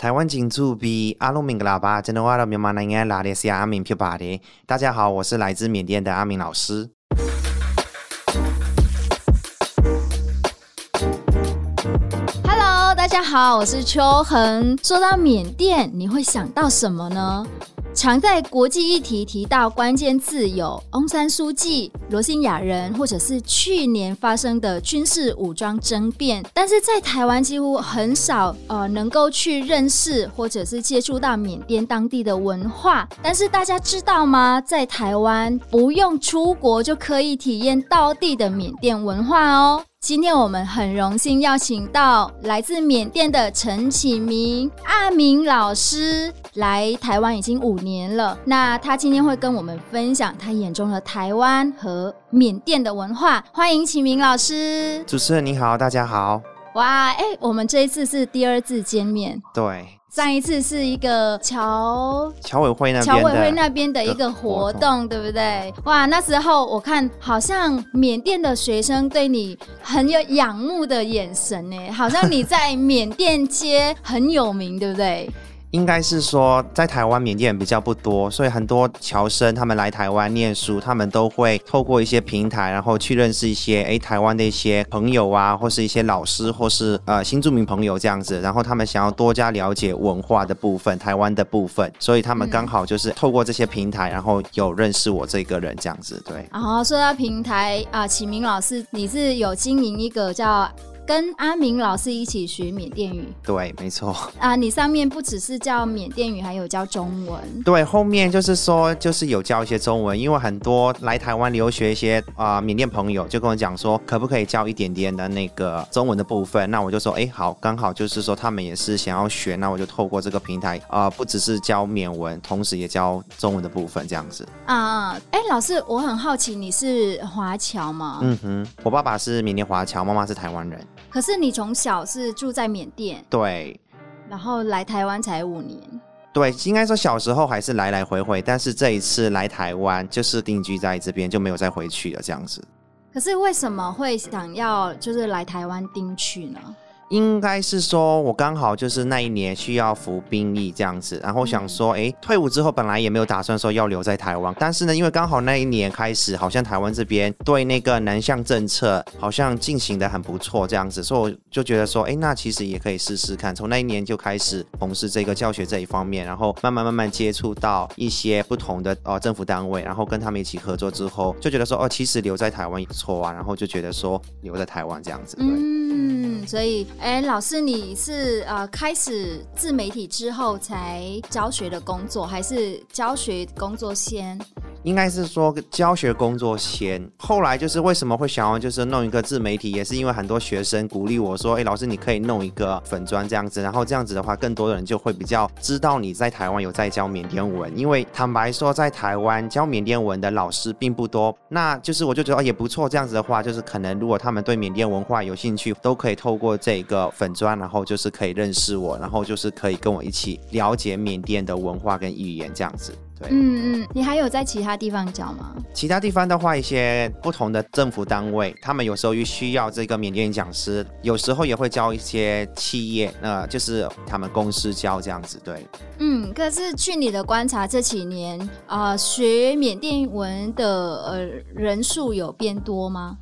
台湾金主比阿鲁明个喇叭，真个话都蛮难听，拉点些阿明表白的。大家好，我是来自缅甸的阿明老师。Hello，大家好，我是秋恒。说到缅甸，你会想到什么呢？常在国际议题提到关键字有翁山书记、罗兴亚人，或者是去年发生的军事武装政变。但是在台湾几乎很少呃能够去认识或者是接触到缅甸当地的文化。但是大家知道吗？在台湾不用出国就可以体验到地的缅甸文化哦。今天我们很荣幸邀请到来自缅甸的陈启明阿明老师来台湾已经五年了。那他今天会跟我们分享他眼中的台湾和缅甸的文化。欢迎启明老师。主持人你好，大家好。哇，哎、欸，我们这一次是第二次见面。对。上一次是一个侨侨委会那边侨委会那边的一个活动，对不对？哇，那时候我看好像缅甸的学生对你很有仰慕的眼神呢，好像你在缅甸街很有名，对不对？应该是说，在台湾缅甸人比较不多，所以很多侨生他们来台湾念书，他们都会透过一些平台，然后去认识一些诶台湾的一些朋友啊，或是一些老师，或是呃新住民朋友这样子，然后他们想要多加了解文化的部分，台湾的部分，所以他们刚好就是透过这些平台，然后有认识我这个人这样子，对。然后说到平台啊，启明老师，你是有经营一个叫。跟阿明老师一起学缅甸语，对，没错啊。你上面不只是教缅甸语，还有教中文。对，后面就是说，就是有教一些中文，因为很多来台湾留学一些啊、呃、缅甸朋友就跟我讲说，可不可以教一点点的那个中文的部分？那我就说，哎，好，刚好就是说他们也是想要学，那我就透过这个平台啊、呃，不只是教缅文，同时也教中文的部分，这样子。啊，哎，老师，我很好奇，你是华侨吗？嗯哼，我爸爸是缅甸华侨，妈妈是台湾人。可是你从小是住在缅甸，对，然后来台湾才五年，对，应该说小时候还是来来回回，但是这一次来台湾就是定居在这边，就没有再回去了这样子。可是为什么会想要就是来台湾定居呢？应该是说，我刚好就是那一年需要服兵役这样子，然后想说，哎，退伍之后本来也没有打算说要留在台湾，但是呢，因为刚好那一年开始，好像台湾这边对那个南向政策好像进行得很不错这样子，所以我就觉得说，哎，那其实也可以试试看。从那一年就开始从事这个教学这一方面，然后慢慢慢慢接触到一些不同的呃政府单位，然后跟他们一起合作之后，就觉得说，哦，其实留在台湾也不错啊，然后就觉得说留在台湾这样子，对。嗯，所以。哎，老师，你是呃开始自媒体之后才教学的工作，还是教学工作先？应该是说教学工作先，后来就是为什么会想要就是弄一个自媒体，也是因为很多学生鼓励我说，哎，老师你可以弄一个粉砖这样子，然后这样子的话，更多的人就会比较知道你在台湾有在教缅甸文。因为坦白说，在台湾教缅甸文的老师并不多，那就是我就觉得也不错。这样子的话，就是可能如果他们对缅甸文化有兴趣，都可以透过这个粉砖，然后就是可以认识我，然后就是可以跟我一起了解缅甸的文化跟语言这样子。对嗯嗯，你还有在其他地方教吗？其他地方的话，一些不同的政府单位，他们有时候又需要这个缅甸讲师，有时候也会教一些企业，那就是他们公司教这样子。对，嗯，可是据你的观察，这几年啊、呃，学缅甸文的呃人数有变多吗？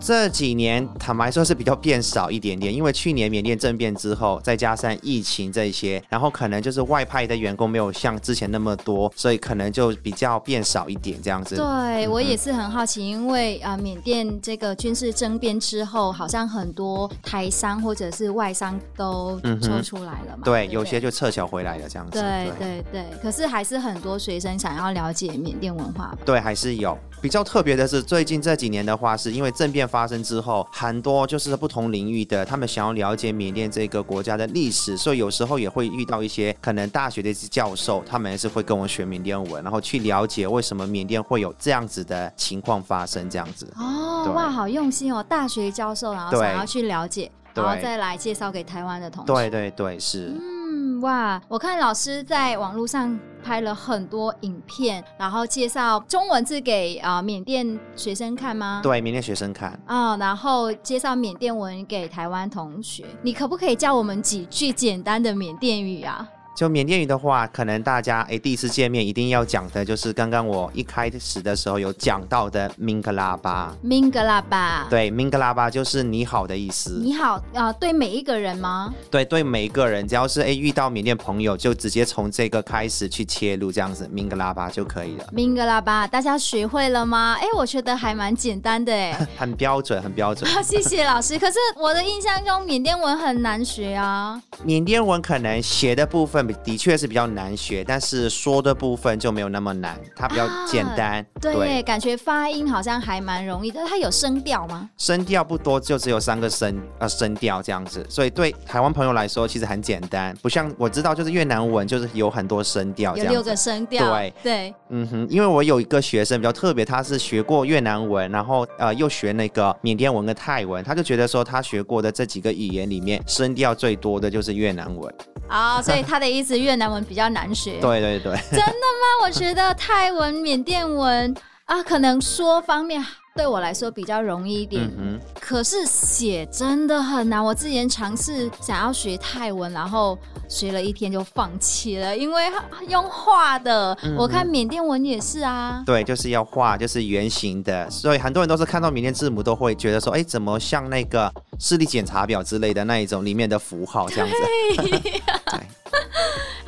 这几年坦白说是比较变少一点点，因为去年缅甸政变之后，再加上疫情这些，然后可能就是外派的员工没有像之前那么多，所以可能就比较变少一点这样子。对、嗯、我也是很好奇，因为啊、呃，缅甸这个军事政变之后，好像很多台商或者是外商都抽出来了嘛。嗯、对，对，有些就撤侨回来了这样子。对对对，对，可是还是很多学生想要了解缅甸文化。对，还是有。比较特别的是，最近这几年的话，是因为政变发生之后，很多就是不同领域的，他们想要了解缅甸这个国家的历史，所以有时候也会遇到一些可能大学的一些教授，他们也是会跟我学缅甸文，然后去了解为什么缅甸会有这样子的情况发生，这样子。哦，哇，好用心哦，大学教授然后想要去了解，然后再来介绍给台湾的同学。对对对，是。嗯，哇，我看老师在网络上拍了很多影片，然后介绍中文字给啊、呃、缅甸学生看吗？对，缅甸学生看啊、哦，然后介绍缅甸文给台湾同学。你可不可以教我们几句简单的缅甸语啊？就缅甸语的话，可能大家哎第一次见面一定要讲的就是刚刚我一开始的时候有讲到的 “Minggalaba”。Minggalaba。对，Minggalaba 就是你好的意思。你好啊、呃，对每一个人吗？对，对每一个人，只要是哎遇到缅甸朋友，就直接从这个开始去切入，这样子 Minggalaba 就可以了。Minggalaba，大家学会了吗？哎，我觉得还蛮简单的哎。很标准，很标准。谢谢老师。可是我的印象中缅甸文很难学啊。缅甸文可能学的部分。的确是比较难学，但是说的部分就没有那么难，它比较简单。啊、对，对感觉发音好像还蛮容易的。它有声调吗？声调不多，就只有三个声呃声调这样子，所以对台湾朋友来说其实很简单，不像我知道就是越南文就是有很多声调，有六个声调。对对，嗯哼，因为我有一个学生比较特别，他是学过越南文，然后呃又学那个缅甸文跟泰文，他就觉得说他学过的这几个语言里面声调最多的就是越南文。啊、哦，所以他的意思越南文比较难学。对对对，真的吗？我觉得泰文、缅甸文啊，可能说方面。对我来说比较容易一点，嗯、可是写真的很难。我之前尝试想要学泰文，然后学了一天就放弃了，因为用画的。嗯、我看缅甸文也是啊，对，就是要画，就是圆形的，所以很多人都是看到缅甸字母都会觉得说，哎，怎么像那个视力检查表之类的那一种里面的符号这样子。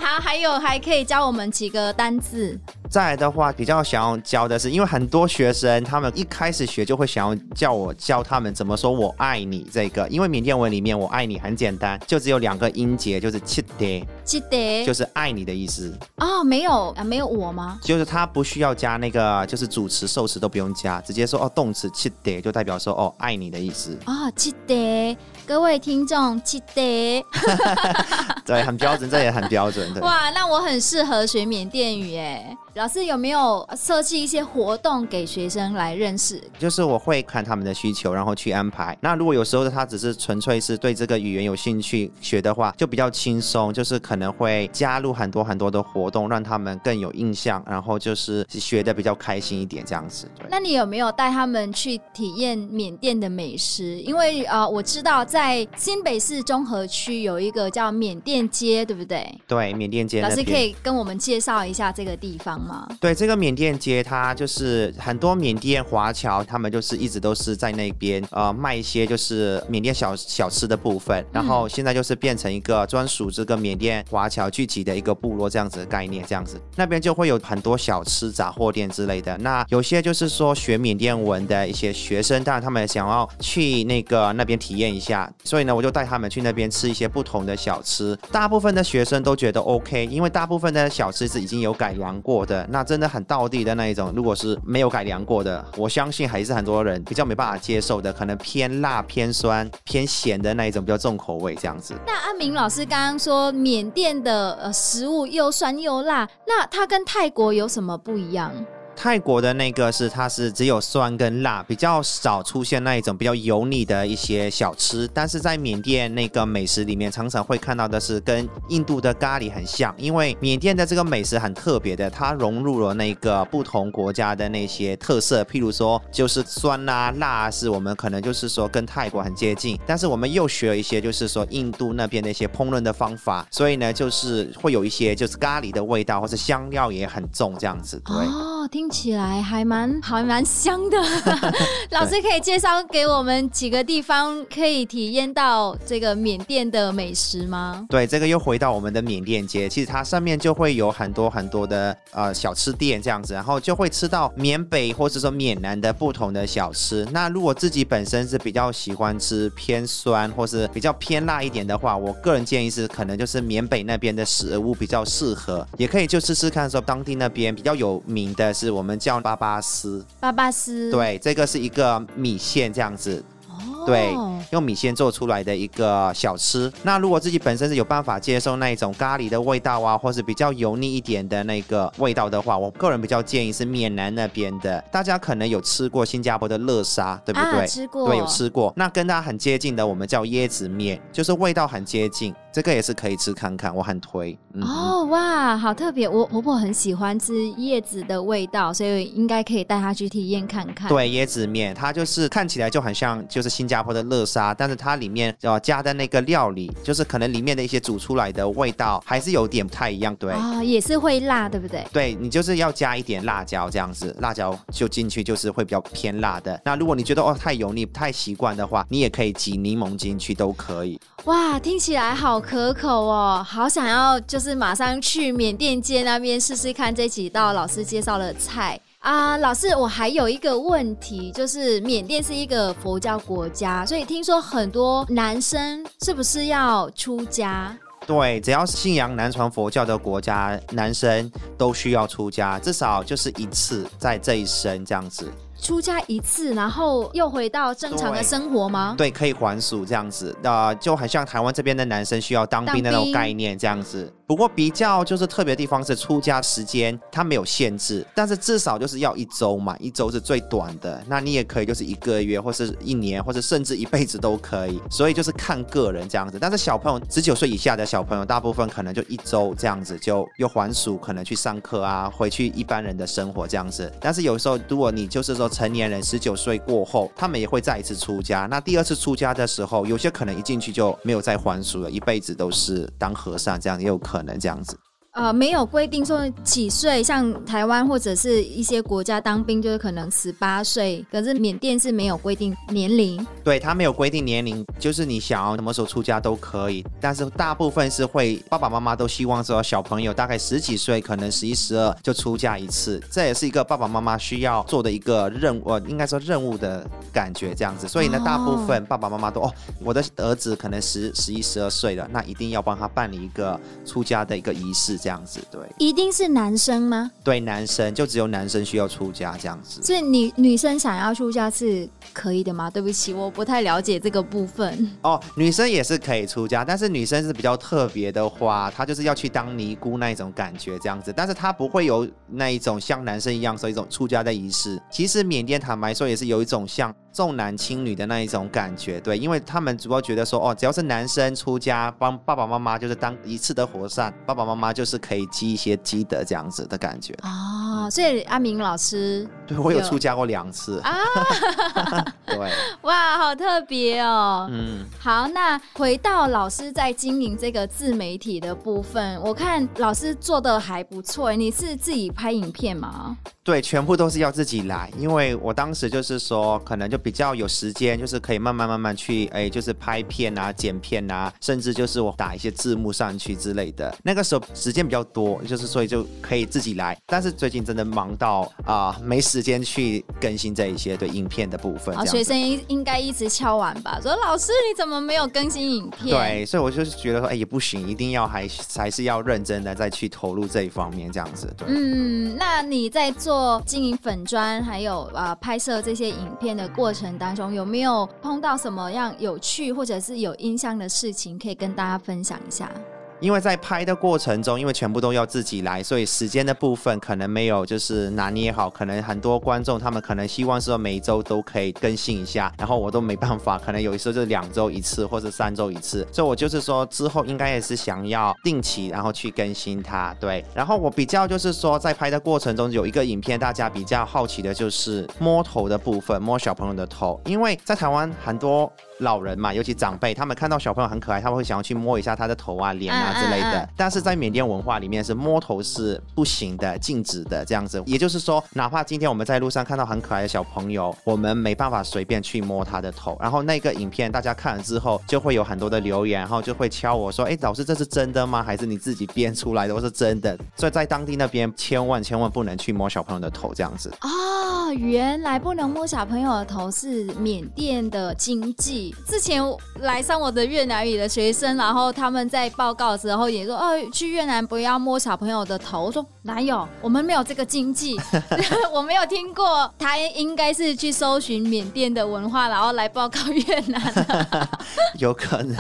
对好，还有还可以教我们几个单字。再来的话，比较想要教的是，因为很多学生他们一开始学就会想要叫我教他们怎么说我爱你这个，因为缅甸文里面我爱你很简单，就只有两个音节，就是七爹，七爹就是爱你的意思。哦，没有啊，没有我吗？就是他不需要加那个，就是主词、受词都不用加，直接说哦，动词七爹就代表说哦，爱你的意思。哦，七爹，各位听众，记得，对，很标准，这也很标准的。哇，那我很适合学缅甸语哎。老师有没有设计一些活动给学生来认识？就是我会看他们的需求，然后去安排。那如果有时候他只是纯粹是对这个语言有兴趣学的话，就比较轻松，就是可能会加入很多很多的活动，让他们更有印象，然后就是学的比较开心一点这样子。对。那你有没有带他们去体验缅甸的美食？因为呃，我知道在新北市中和区有一个叫缅甸街，对不对？对，缅甸街。老师可以跟我们介绍一下这个地方吗。对，这个缅甸街，它就是很多缅甸华侨，他们就是一直都是在那边呃卖一些就是缅甸小小吃的部分，然后现在就是变成一个专属这个缅甸华侨聚集的一个部落这样子的概念，这样子那边就会有很多小吃杂货店之类的。那有些就是说学缅甸文的一些学生，当然他们想要去那个那边体验一下，所以呢，我就带他们去那边吃一些不同的小吃。大部分的学生都觉得 OK，因为大部分的小吃是已经有改良过的。那真的很道地的那一种，如果是没有改良过的，我相信还是很多人比较没办法接受的，可能偏辣、偏酸、偏咸的那一种比较重口味这样子。那阿明老师刚刚说缅甸的呃食物又酸又辣，那它跟泰国有什么不一样？泰国的那个是，它是只有酸跟辣，比较少出现那一种比较油腻的一些小吃。但是在缅甸那个美食里面，常常会看到的是跟印度的咖喱很像，因为缅甸的这个美食很特别的，它融入了那个不同国家的那些特色，譬如说就是酸啊、辣啊，是我们可能就是说跟泰国很接近，但是我们又学了一些就是说印度那边的一些烹饪的方法，所以呢，就是会有一些就是咖喱的味道，或是香料也很重这样子，对。听起来还蛮还蛮香的，老师可以介绍给我们几个地方可以体验到这个缅甸的美食吗？对，这个又回到我们的缅甸街，其实它上面就会有很多很多的呃小吃店这样子，然后就会吃到缅北或者说缅南的不同的小吃。那如果自己本身是比较喜欢吃偏酸或是比较偏辣一点的话，我个人建议是可能就是缅北那边的食物比较适合，也可以就试试看说当地那边比较有名的是我们叫巴巴斯，巴巴斯，对，这个是一个米线这样子，哦，对，用米线做出来的一个小吃。那如果自己本身是有办法接受那一种咖喱的味道啊，或是比较油腻一点的那个味道的话，我个人比较建议是缅南那边的。大家可能有吃过新加坡的乐沙，对不对？啊，吃过，对，有吃过。那跟它很接近的，我们叫椰子面，就是味道很接近。这个也是可以吃看看，我很推。嗯、哦哇，好特别！我婆婆很喜欢吃叶子的味道，所以应该可以带她去体验看看。对，椰子面，它就是看起来就很像就是新加坡的叻沙，但是它里面要加的那个料理，就是可能里面的一些煮出来的味道还是有点不太一样。对啊、哦，也是会辣，对不对？对，你就是要加一点辣椒这样子，辣椒就进去就是会比较偏辣的。那如果你觉得哦太油腻不太习惯的话，你也可以挤柠檬进去都可以。哇，听起来好可口哦，好想要就是马上去缅甸街那边试试看这几道老师介绍的菜啊、老师，我还有一个问题，就是缅甸是一个佛教国家，所以听说很多男生是不是要出家？对，只要是信仰南传佛教的国家，男生都需要出家，至少就是一次在这一生这样子。出家一次，然后又回到正常的生活吗？对，对，可以还俗这样子。呃，就很像台湾这边的男生需要当兵的那种概念这样子。不过比较就是特别的地方是出家时间它没有限制，但是至少就是要一周嘛，一周是最短的。那你也可以就是一个月，或是一年，或者甚至一辈子都可以。所以就是看个人这样子。但是小朋友十九岁以下的小朋友，大部分可能就一周这样子就又还俗，可能去上课啊，回去一般人的生活这样子。但是有时候如果你就是说成年人十九岁过后，他们也会再一次出家。那第二次出家的时候，有些可能一进去就没有再还俗了，一辈子都是当和尚这样也有可能。这样子。呃，没有规定说几岁，像台湾或者是一些国家当兵就是可能十八岁，可是缅甸是没有规定年龄。对，他没有规定年龄，就是你想要什么时候出家都可以。但是大部分是会爸爸妈妈都希望说小朋友大概十几岁，可能十一十二就出家一次，这也是一个爸爸妈妈需要做的一个任务，呃，应该说任务的感觉这样子。所以呢，大部分爸爸妈妈都哦，我的儿子可能十十一十二岁了，那一定要帮他办理一个出家的一个仪式。这样子对，一定是男生吗？对，男生就只有男生需要出家这样子。所以女女生想要出家是可以的吗？对不起，我不太了解这个部分。哦，女生也是可以出家，但是女生是比较特别的话，她就是要去当尼姑那一种感觉这样子，但是她不会有那一种像男生一样说一种出家的仪式。其实缅甸坦白说也是有一种像重男轻女的那一种感觉，对，因为他们主要觉得说哦，只要是男生出家帮爸爸妈妈就是当一次的和尚，爸爸妈妈就是。可以积一些积德这样子的感觉哦，所以阿明老师，对我有出家过两次啊，对，哇，好特别哦，嗯，好，那回到老师在经营这个自媒体的部分，我看老师做的还不错，你是自己拍影片吗？对，全部都是要自己来，因为我当时就是说，可能就比较有时间，就是可以慢慢慢慢去，哎，就是拍片啊、剪片啊，甚至就是我打一些字幕上去之类的。那个时候时间比较多，就是所以就可以自己来。但是最近真的忙到啊、呃，没时间去更新这一些对影片的部分。好，学生应应该一直敲完吧，说老师你怎么没有更新影片？对，所以我就是觉得说，哎，也不行，一定要还还是要认真的再去投入这一方面，这样子。对。嗯，那你在做。经营粉砖，还有啊、呃、拍摄这些影片的过程当中，有没有碰到什么样有趣或者是有印象的事情，可以跟大家分享一下？因为在拍的过程中，因为全部都要自己来，所以时间的部分可能没有就是拿捏好。可能很多观众他们可能希望说每周都可以更新一下，然后我都没办法，可能有时候就两周一次或者三周一次。所以我就是说之后应该也是想要定期然后去更新它。对，然后我比较就是说在拍的过程中有一个影片，大家比较好奇的就是摸头的部分，摸小朋友的头，因为在台湾很多。老人嘛，尤其长辈，他们看到小朋友很可爱，他们会想要去摸一下他的头啊、脸啊之类的。但是在缅甸文化里面，是摸头是不行的、禁止的这样子。也就是说，哪怕今天我们在路上看到很可爱的小朋友，我们没办法随便去摸他的头。然后那个影片大家看了之后，就会有很多的留言，然后就会敲我说：“哎，老师，这是真的吗？还是你自己编出来的？我是真的。”所以在当地那边，千万千万不能去摸小朋友的头这样子。哦，原来不能摸小朋友的头是缅甸的经济。之前来上我的越南语的学生，然后他们在报告的时候也说：“哦，去越南不要摸小朋友的头。”我说：“哪有？我们没有这个禁忌，我没有听过。”他应该是去搜寻缅甸的文化，然后来报告越南。有可能。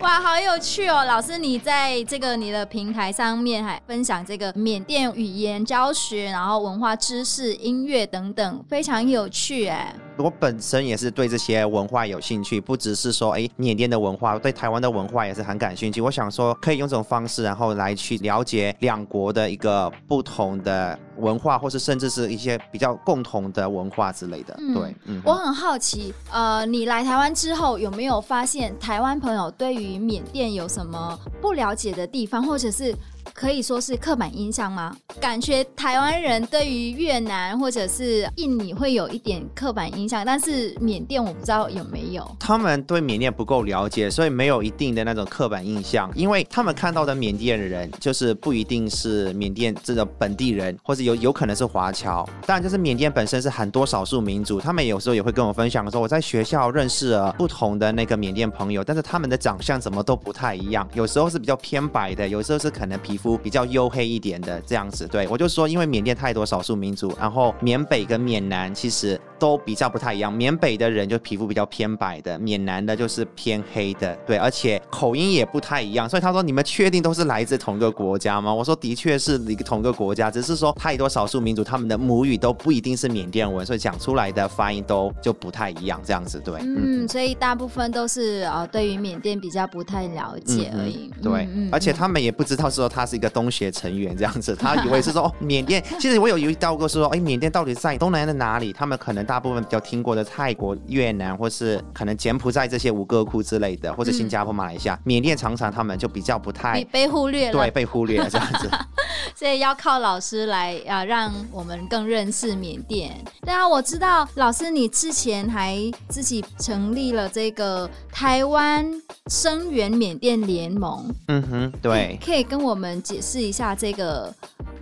哇，好有趣哦！老师，你在这个你的平台上面还分享这个缅甸语言教学，然后文化知识、音乐等等等，非常有趣哎。我本身也是对这些文化有兴趣，不只是说哎缅甸的文化，对台湾的文化也是很感兴趣。我想说可以用这种方式，然后来去了解两国的一个不同的文化，或是甚至是一些比较共同的文化之类的。嗯、对，嗯，我很好奇，呃，你来台湾之后有没有发现台湾朋友对于缅甸有什么不了解的地方，或者是？可以说是刻板印象吗？感觉台湾人对于越南或者是印尼会有一点刻板印象，但是缅甸我不知道有没有。他们对缅甸不够了解，所以没有一定的那种刻板印象，因为他们看到的缅甸人就是不一定是缅甸这个本地人，或者有有可能是华侨。当然，就是缅甸本身是很多少数民族，他们有时候也会跟我分享说，我在学校认识了不同的那个缅甸朋友，但是他们的长相怎么都不太一样，有时候是比较偏白的，有时候是可能皮肤。比较黝黑一点的这样子，对，我就说，因为缅甸太多少数民族，然后缅北跟缅南其实都比较不太一样。缅北的人就皮肤比较偏白的，缅南的就是偏黑的，对，而且口音也不太一样。所以他说：“你们确定都是来自同一个国家吗？”我说：“的确是一个同一个国家，只是说太多少数民族，他们的母语都不一定是缅甸文，所以讲出来的发音都就不太一样，这样子，对。”嗯，所以大部分都是呃，对于缅甸比较不太了解而已。嗯、对、嗯，而且他们也不知道说他是一个东。学成员这样子，他以为是说哦，缅甸。其实我有遇到过，是说，哎，缅甸到底在东南亚的哪里？他们可能大部分比较听过的泰国、越南，或是可能柬埔寨这些吴哥窟之类的，或者新加坡、马来西亚。缅甸常常他们就比较不太被忽略了，对，被忽略了这样子。所以要靠老师来啊，让我们更认识缅甸。对啊，我知道老师你之前还自己成立了这个台湾声援缅甸联盟。嗯哼，对，可以跟我们解释一下这个。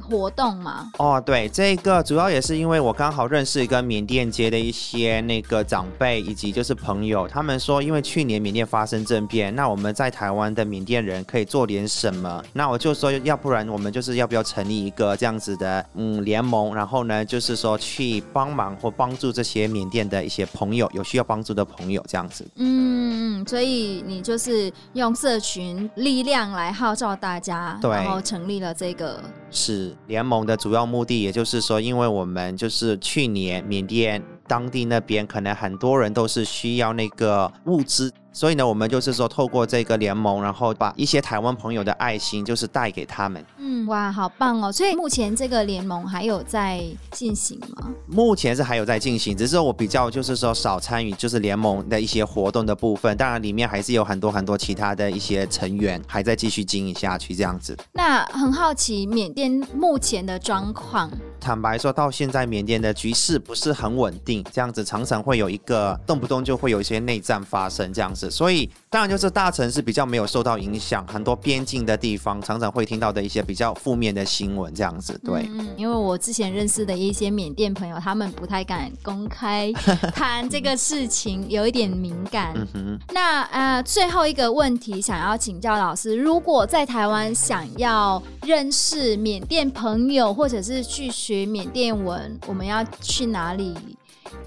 活动吗？哦，对，这个主要也是因为我刚好认识一个缅甸街的一些那个长辈以及就是朋友，他们说因为去年缅甸发生政变，那我们在台湾的缅甸人可以做点什么？那我就说，要不然我们就是要不要成立一个这样子的嗯联盟，然后呢就是说去帮忙或帮助这些缅甸的一些朋友，有需要帮助的朋友这样子。嗯嗯，所以你就是用社群力量来号召大家，对，然后成立了这个。是联盟的主要目的，也就是说，因为我们就是去年缅甸当地那边，可能很多人都是需要那个物资。所以呢，我们就是说，透过这个联盟，然后把一些台湾朋友的爱心，就是带给他们。嗯，哇，好棒哦！所以目前这个联盟还有在进行吗？目前是还有在进行，只是我比较就是说少参与，就是联盟的一些活动的部分。当然，里面还是有很多很多其他的一些成员还在继续经营下去，这样子。那很好奇，缅甸目前的状况。坦白说，到现在缅甸的局势不是很稳定，这样子常常会有一个动不动就会有一些内战发生，这样子。所以当然就是大城市比较没有受到影响，很多边境的地方常常会听到的一些比较负面的新闻，这样子。对，嗯，因为我之前认识的一些缅甸朋友，他们不太敢公开 谈这个事情，有一点敏感。嗯哼。那呃，最后一个问题想要请教老师，如果在台湾想要认识缅甸朋友，或者是去学。缅甸文，我们要去哪里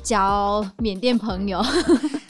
交缅甸朋友？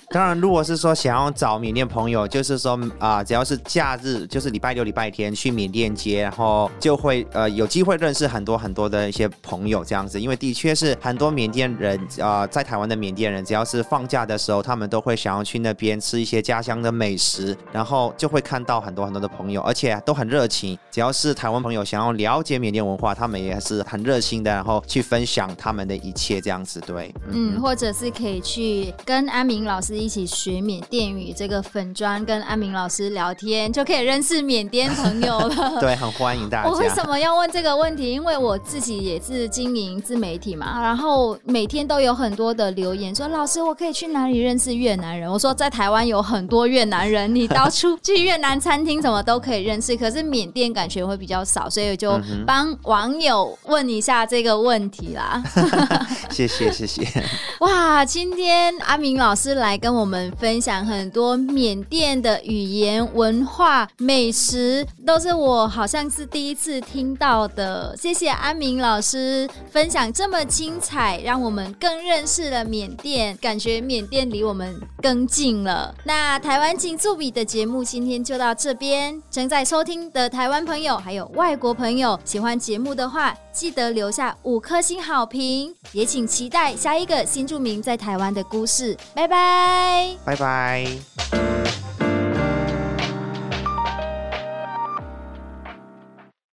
当然，如果是说想要找缅甸朋友，就是说啊、只要是假日，就是礼拜六、礼拜天去缅甸街，然后就会呃有机会认识很多很多的一些朋友这样子。因为的确是很多缅甸人啊、在台湾的缅甸人，只要是放假的时候，他们都会想要去那边吃一些家乡的美食，然后就会看到很多很多的朋友，而且都很热情。只要是台湾朋友想要了解缅甸文化，他们也是很热心的，然后去分享他们的一切这样子。对，嗯，或者是可以去跟安明老师。一起学缅甸语，这个粉砖跟安明老师聊天，就可以认识缅甸朋友了。对，很欢迎大家。我为什么要问这个问题？因为我自己也是经营自媒体嘛，然后每天都有很多的留言说：“老师，我可以去哪里认识越南人？”我说：“在台湾有很多越南人，你到处去越南餐厅什么都可以认识。可是缅甸感觉会比较少，所以我就帮网友问一下这个问题啦。”谢谢谢谢。哇，今天阿明老师来跟跟我们分享很多缅甸的语言、文化、美食，都是我好像是第一次听到的。谢谢安明老师分享这么精彩，让我们更认识了缅甸，感觉缅甸离我们更近了。那台湾金醋比的节目今天就到这边，正在收听的台湾朋友还有外国朋友，喜欢节目的话，记得留下五颗星好评，也请期待下一个新著名在台湾的故事。拜拜，拜拜。